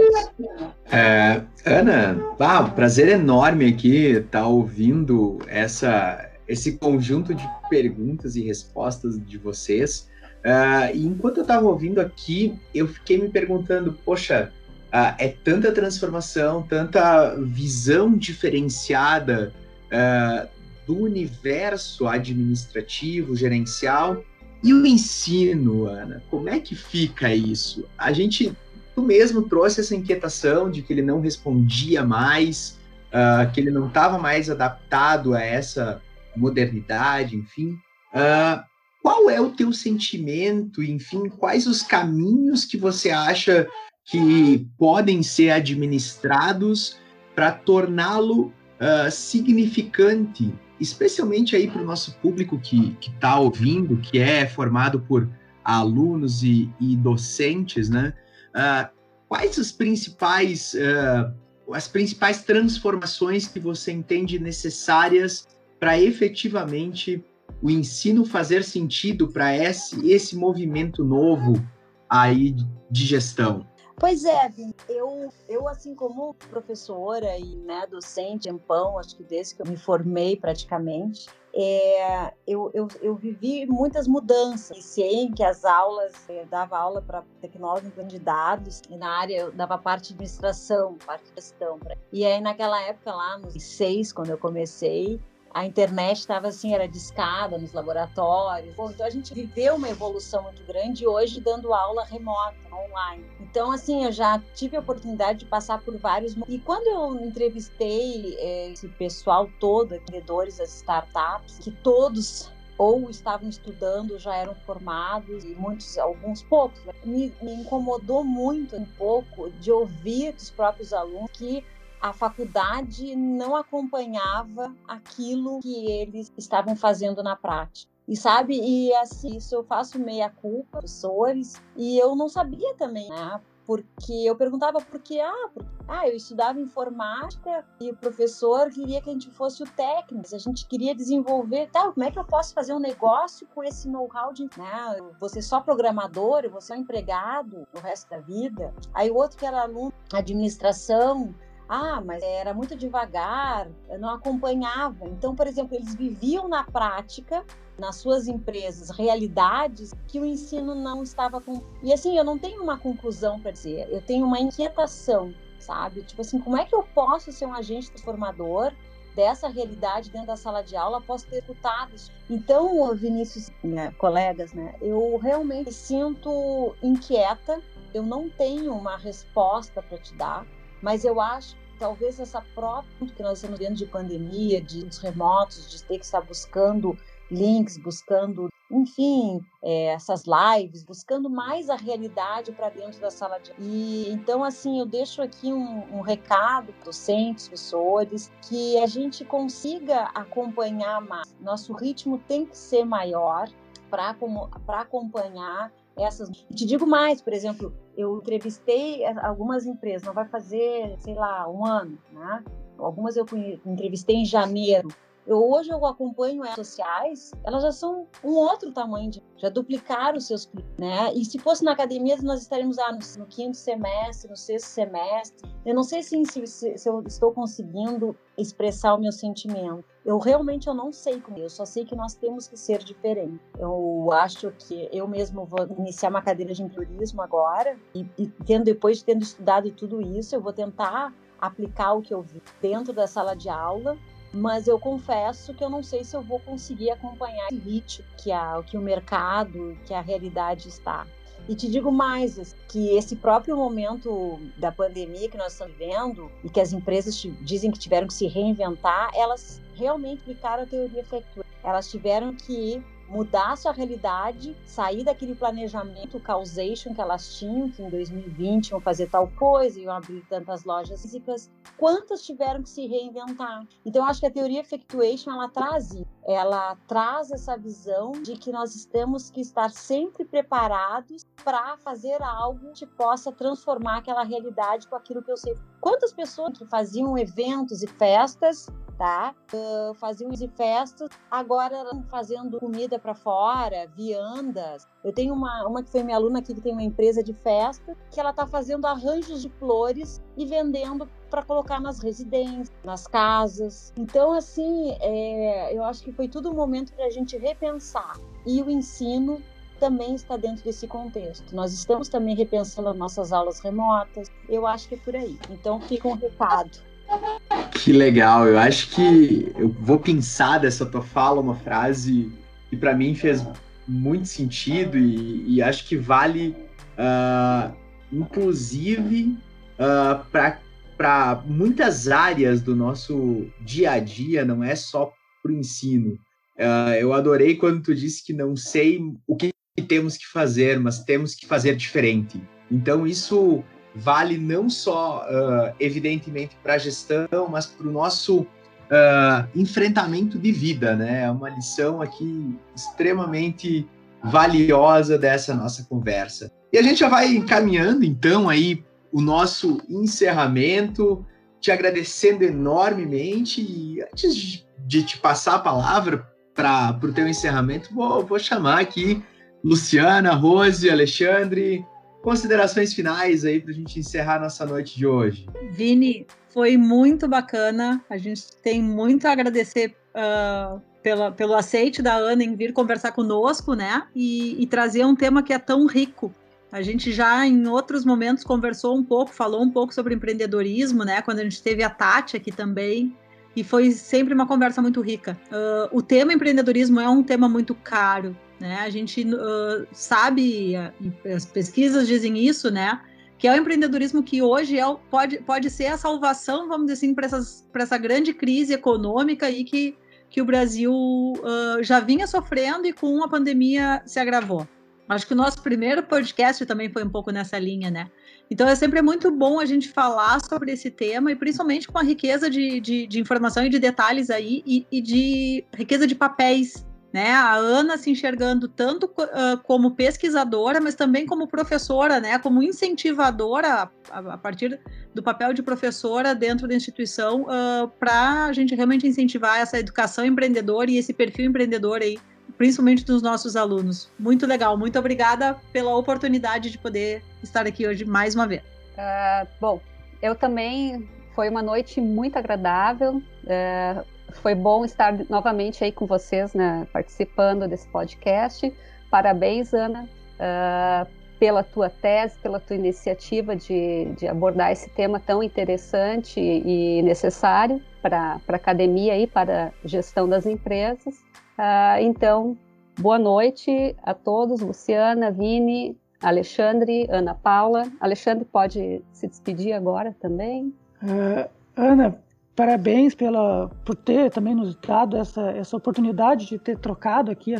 É, Ana, ah, prazer enorme aqui estar tá ouvindo essa, esse conjunto de perguntas e respostas de vocês. Uh, e enquanto eu estava ouvindo aqui, eu fiquei me perguntando, poxa, uh, é tanta transformação, tanta visão diferenciada uh, do universo administrativo, gerencial, e o ensino, Ana, como é que fica isso? A gente, tu mesmo trouxe essa inquietação de que ele não respondia mais, que ele não estava mais adaptado a essa modernidade, enfim. Uh, qual é o teu sentimento, enfim, quais os caminhos que você acha que podem ser administrados para torná-lo uh, significante, especialmente aí para o nosso público que está ouvindo, que é formado por alunos e, e docentes, né? Uh, quais as principais uh, as principais transformações que você entende necessárias para efetivamente o ensino fazer sentido para esse, esse movimento novo aí de gestão? Pois é, eu, eu assim como professora e né, docente em pão, acho que desde que eu me formei praticamente, é, eu, eu, eu, vivi muitas mudanças. Iniciei que as aulas, eu dava aula para tecnólogo de dados, e na área eu dava parte de administração, parte de gestão. E aí naquela época lá, nos seis, quando eu comecei, a internet estava assim, era discada nos laboratórios. Então a gente viveu uma evolução muito grande hoje dando aula remota, online. Então, assim, eu já tive a oportunidade de passar por vários. E quando eu entrevistei é, esse pessoal todo, vendedores das startups, que todos ou estavam estudando, já eram formados, e muitos, alguns poucos, me, me incomodou muito um pouco de ouvir dos próprios alunos que a faculdade não acompanhava aquilo que eles estavam fazendo na prática. E sabe, e assim, isso eu faço meia culpa, professores, e eu não sabia também, né? Porque eu perguntava por que, ah, porque, ah, eu estudava informática e o professor queria que a gente fosse o técnico, a gente queria desenvolver, tá, como é que eu posso fazer um negócio com esse know-how de, né, você só programador, eu vou ser empregado o resto da vida. Aí o outro que era aluno, administração, ah, mas era muito devagar, não acompanhava. Então, por exemplo, eles viviam na prática, nas suas empresas, realidades que o ensino não estava com. E assim, eu não tenho uma conclusão para dizer, eu tenho uma inquietação, sabe? Tipo assim, como é que eu posso ser um agente transformador dessa realidade dentro da sala de aula após ter escutado isso. Então, Vinícius, né, colegas, né, eu realmente sinto inquieta, eu não tenho uma resposta para te dar, mas eu acho que talvez essa própria que nós estamos vendo de pandemia, de remotos, de ter que estar buscando links, buscando, enfim, é, essas lives, buscando mais a realidade para dentro da sala de e então assim eu deixo aqui um, um recado para docentes, professores, que a gente consiga acompanhar mais. Nosso ritmo tem que ser maior para acompanhar essas. Te digo mais, por exemplo, eu entrevistei algumas empresas, não vai fazer, sei lá, um ano, né? Algumas eu entrevistei em janeiro. Eu, hoje eu acompanho as sociais, elas já são um outro tamanho, de, já duplicaram os seus clientes, né? E se fosse na academia, nós estaríamos ah, no, no, quinto semestre, no sexto semestre. Eu não sei se, se, se eu estou conseguindo expressar o meu sentimento. Eu realmente eu não sei como, eu só sei que nós temos que ser diferentes. Eu acho que eu mesmo vou iniciar uma cadeira de empreendedorismo agora e, e tendo depois de tendo estudado tudo isso, eu vou tentar aplicar o que eu vi dentro da sala de aula mas eu confesso que eu não sei se eu vou conseguir acompanhar esse ritmo que, a, que o mercado, que a realidade está. E te digo mais, que esse próprio momento da pandemia que nós estamos vivendo e que as empresas dizem que tiveram que se reinventar, elas realmente aplicaram a teoria factual. Elas tiveram que mudar sua realidade, sair daquele planejamento causation que elas tinham, que em 2020 iam fazer tal coisa, iam abrir tantas lojas físicas, quantas tiveram que se reinventar? Então, acho que a teoria effectuation, ela traz ela traz essa visão de que nós temos que estar sempre preparados para fazer algo que possa transformar aquela realidade com aquilo que eu sei. Quantas pessoas que faziam eventos e festas tá? Uh, faziam e festas, agora fazendo comida para fora, viandas. Eu tenho uma, uma que foi minha aluna aqui que tem uma empresa de festa, que ela está fazendo arranjos de flores e vendendo para colocar nas residências, nas casas. Então, assim, é, eu acho que foi tudo um momento para a gente repensar. E o ensino também está dentro desse contexto. Nós estamos também repensando as nossas aulas remotas. Eu acho que é por aí. Então, fica um recado. Que legal, eu acho que eu vou pensar dessa tua fala uma frase que para mim fez muito sentido e, e acho que vale, uh, inclusive, uh, para muitas áreas do nosso dia a dia, não é só para o ensino. Uh, eu adorei quando tu disse que não sei o que temos que fazer, mas temos que fazer diferente. Então, isso vale não só, uh, evidentemente, para a gestão, mas para o nosso uh, enfrentamento de vida, né? É uma lição aqui extremamente valiosa dessa nossa conversa. E a gente já vai encaminhando, então, aí o nosso encerramento, te agradecendo enormemente. E antes de te passar a palavra para o teu encerramento, vou, vou chamar aqui Luciana, Rose, Alexandre, considerações finais aí para a gente encerrar nossa noite de hoje. Vini, foi muito bacana. A gente tem muito a agradecer uh, pela, pelo aceite da Ana em vir conversar conosco, né? E, e trazer um tema que é tão rico. A gente já em outros momentos conversou um pouco, falou um pouco sobre empreendedorismo, né? Quando a gente teve a Tati aqui também e foi sempre uma conversa muito rica. Uh, o tema empreendedorismo é um tema muito caro, né? A gente uh, sabe, as pesquisas dizem isso, né? Que é o empreendedorismo que hoje é, pode, pode ser a salvação, vamos dizer assim, para essa grande crise econômica e que, que o Brasil uh, já vinha sofrendo e com a pandemia se agravou. Acho que o nosso primeiro podcast também foi um pouco nessa linha, né? Então é sempre muito bom a gente falar sobre esse tema e principalmente com a riqueza de, de, de informação e de detalhes aí e, e, de riqueza de papéis. Né? A Ana se enxergando tanto uh, como pesquisadora, mas também como professora, né? como incentivadora a, a partir do papel de professora dentro da instituição uh, para a gente realmente incentivar essa educação empreendedora e esse perfil empreendedor aí principalmente dos nossos alunos. Muito legal, muito obrigada pela oportunidade de poder estar aqui hoje mais uma vez. Uh, bom, eu também foi uma noite muito agradável. Uh, foi bom estar novamente aí com vocês, né, participando desse podcast. Parabéns, Ana, uh, pela tua tese, pela tua iniciativa de, de abordar esse tema tão interessante e necessário para a academia e para a gestão das empresas. Uh, então, boa noite a todos, Luciana, Vini, Alexandre, Ana Paula. Alexandre pode se despedir agora também. Uh, Ana, parabéns pela, por ter também nos dado essa, essa oportunidade de ter trocado aqui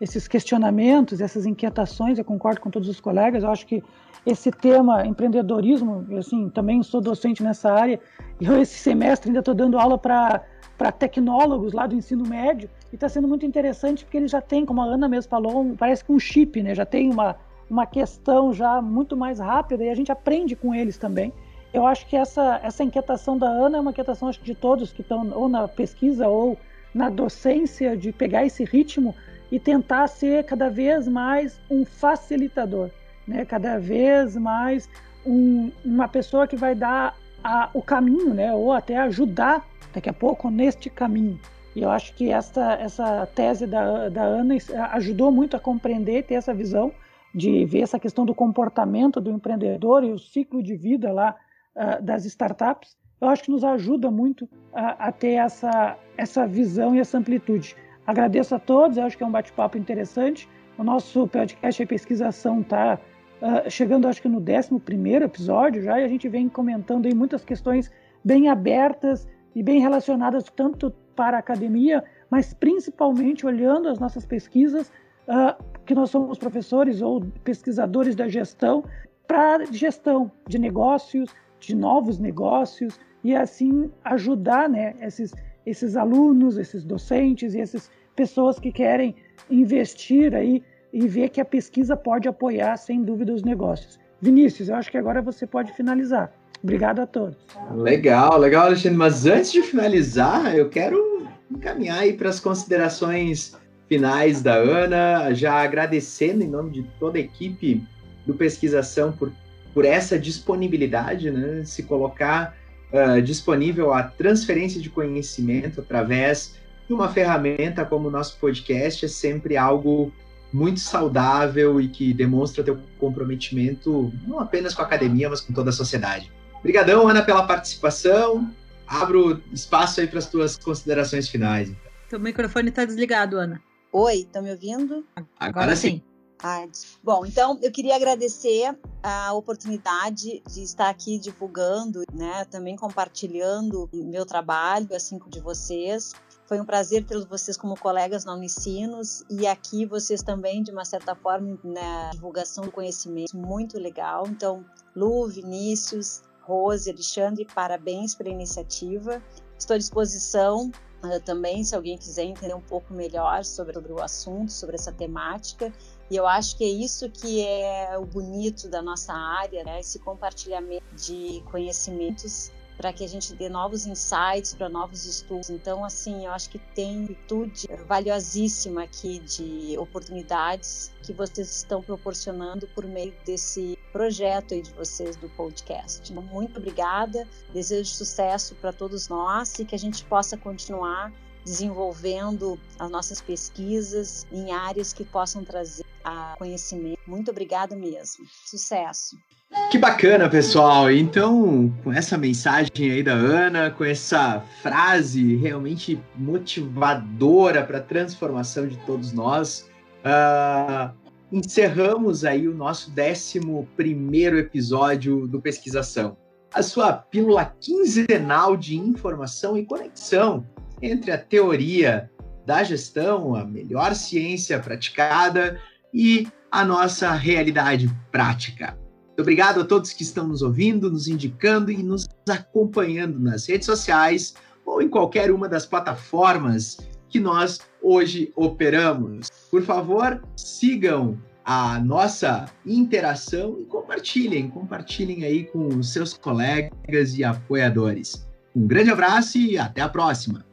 esses questionamentos, essas inquietações. Eu concordo com todos os colegas. Eu acho que esse tema empreendedorismo, assim, também sou docente nessa área. E eu esse semestre ainda estou dando aula para para tecnólogos lá do ensino médio e está sendo muito interessante porque eles já têm, como a Ana mesmo falou, parece que um chip, né? Já tem uma, uma questão já muito mais rápida e a gente aprende com eles também. Eu acho que essa, essa inquietação da Ana é uma inquietação acho, de todos que estão ou na pesquisa ou na docência de pegar esse ritmo e tentar ser cada vez mais um facilitador, né? Cada vez mais um, uma pessoa que vai dar a, o caminho, né? Ou até ajudar daqui a pouco neste caminho. E eu acho que essa, essa tese da, da Ana ajudou muito a compreender, ter essa visão de ver essa questão do comportamento do empreendedor e o ciclo de vida lá uh, das startups. Eu acho que nos ajuda muito a, a, ter essa, essa visão e essa amplitude. Agradeço a todos, eu acho que é um bate-papo interessante. O nosso podcast de pesquisação está uh, ah, chegando, acho que no 11 episódio já, e a gente vem comentando aí muitas questões bem abertas e bem relacionadas tanto para a academia, mas principalmente olhando as nossas pesquisas, uh, que nós somos professores ou pesquisadores da gestão, para gestão de negócios, de novos negócios, e assim ajudar né, esses, esses alunos, esses docentes e essas pessoas que querem investir aí e ver que a pesquisa pode apoiar, sem dúvida, os negócios. Vinícius, eu acho que agora você pode finalizar. Obrigado a todos. Legal, legal, Alexandre. Mas antes de finalizar, eu quero encaminhar aí para as considerações finais da Ana, já agradecendo em nome de toda a equipe do Pesquisação por, por essa disponibilidade, né? Se colocar uh, disponível a transferência de conhecimento através de uma ferramenta como o nosso podcast é sempre algo muito saudável e que demonstra teu comprometimento não apenas com a academia, mas com toda a sociedade. Obrigadão, Ana, pela participação. Abro espaço aí para as tuas considerações finais. Teu microfone está desligado, Ana. Oi, estão me ouvindo? Agora, Agora sim. Ah, bom, então eu queria agradecer a oportunidade de estar aqui divulgando, né, também compartilhando meu trabalho, assim como de vocês. Foi um prazer ter vocês como colegas na Unicinos e aqui vocês também, de uma certa forma, na divulgação do conhecimento, muito legal. Então, Lu, Vinícius, Rose, Alexandre, parabéns pela iniciativa. Estou à disposição uh, também, se alguém quiser entender um pouco melhor sobre, sobre o assunto, sobre essa temática. E eu acho que é isso que é o bonito da nossa área, né? esse compartilhamento de conhecimentos para que a gente dê novos insights para novos estudos. Então, assim, eu acho que tem virtude valiosíssima aqui de oportunidades que vocês estão proporcionando por meio desse projeto aí de vocês do podcast. Então, muito obrigada, desejo sucesso para todos nós e que a gente possa continuar desenvolvendo as nossas pesquisas em áreas que possam trazer a conhecimento. Muito obrigada mesmo. Sucesso. Que bacana, pessoal. Então, com essa mensagem aí da Ana, com essa frase realmente motivadora para a transformação de todos nós, uh, encerramos aí o nosso 11 primeiro episódio do Pesquisação. A sua pílula quinzenal de informação e conexão entre a teoria da gestão, a melhor ciência praticada e a nossa realidade prática. Muito obrigado a todos que estão nos ouvindo, nos indicando e nos acompanhando nas redes sociais ou em qualquer uma das plataformas que nós hoje operamos. Por favor, sigam a nossa interação e compartilhem, compartilhem aí com os seus colegas e apoiadores. Um grande abraço e até a próxima!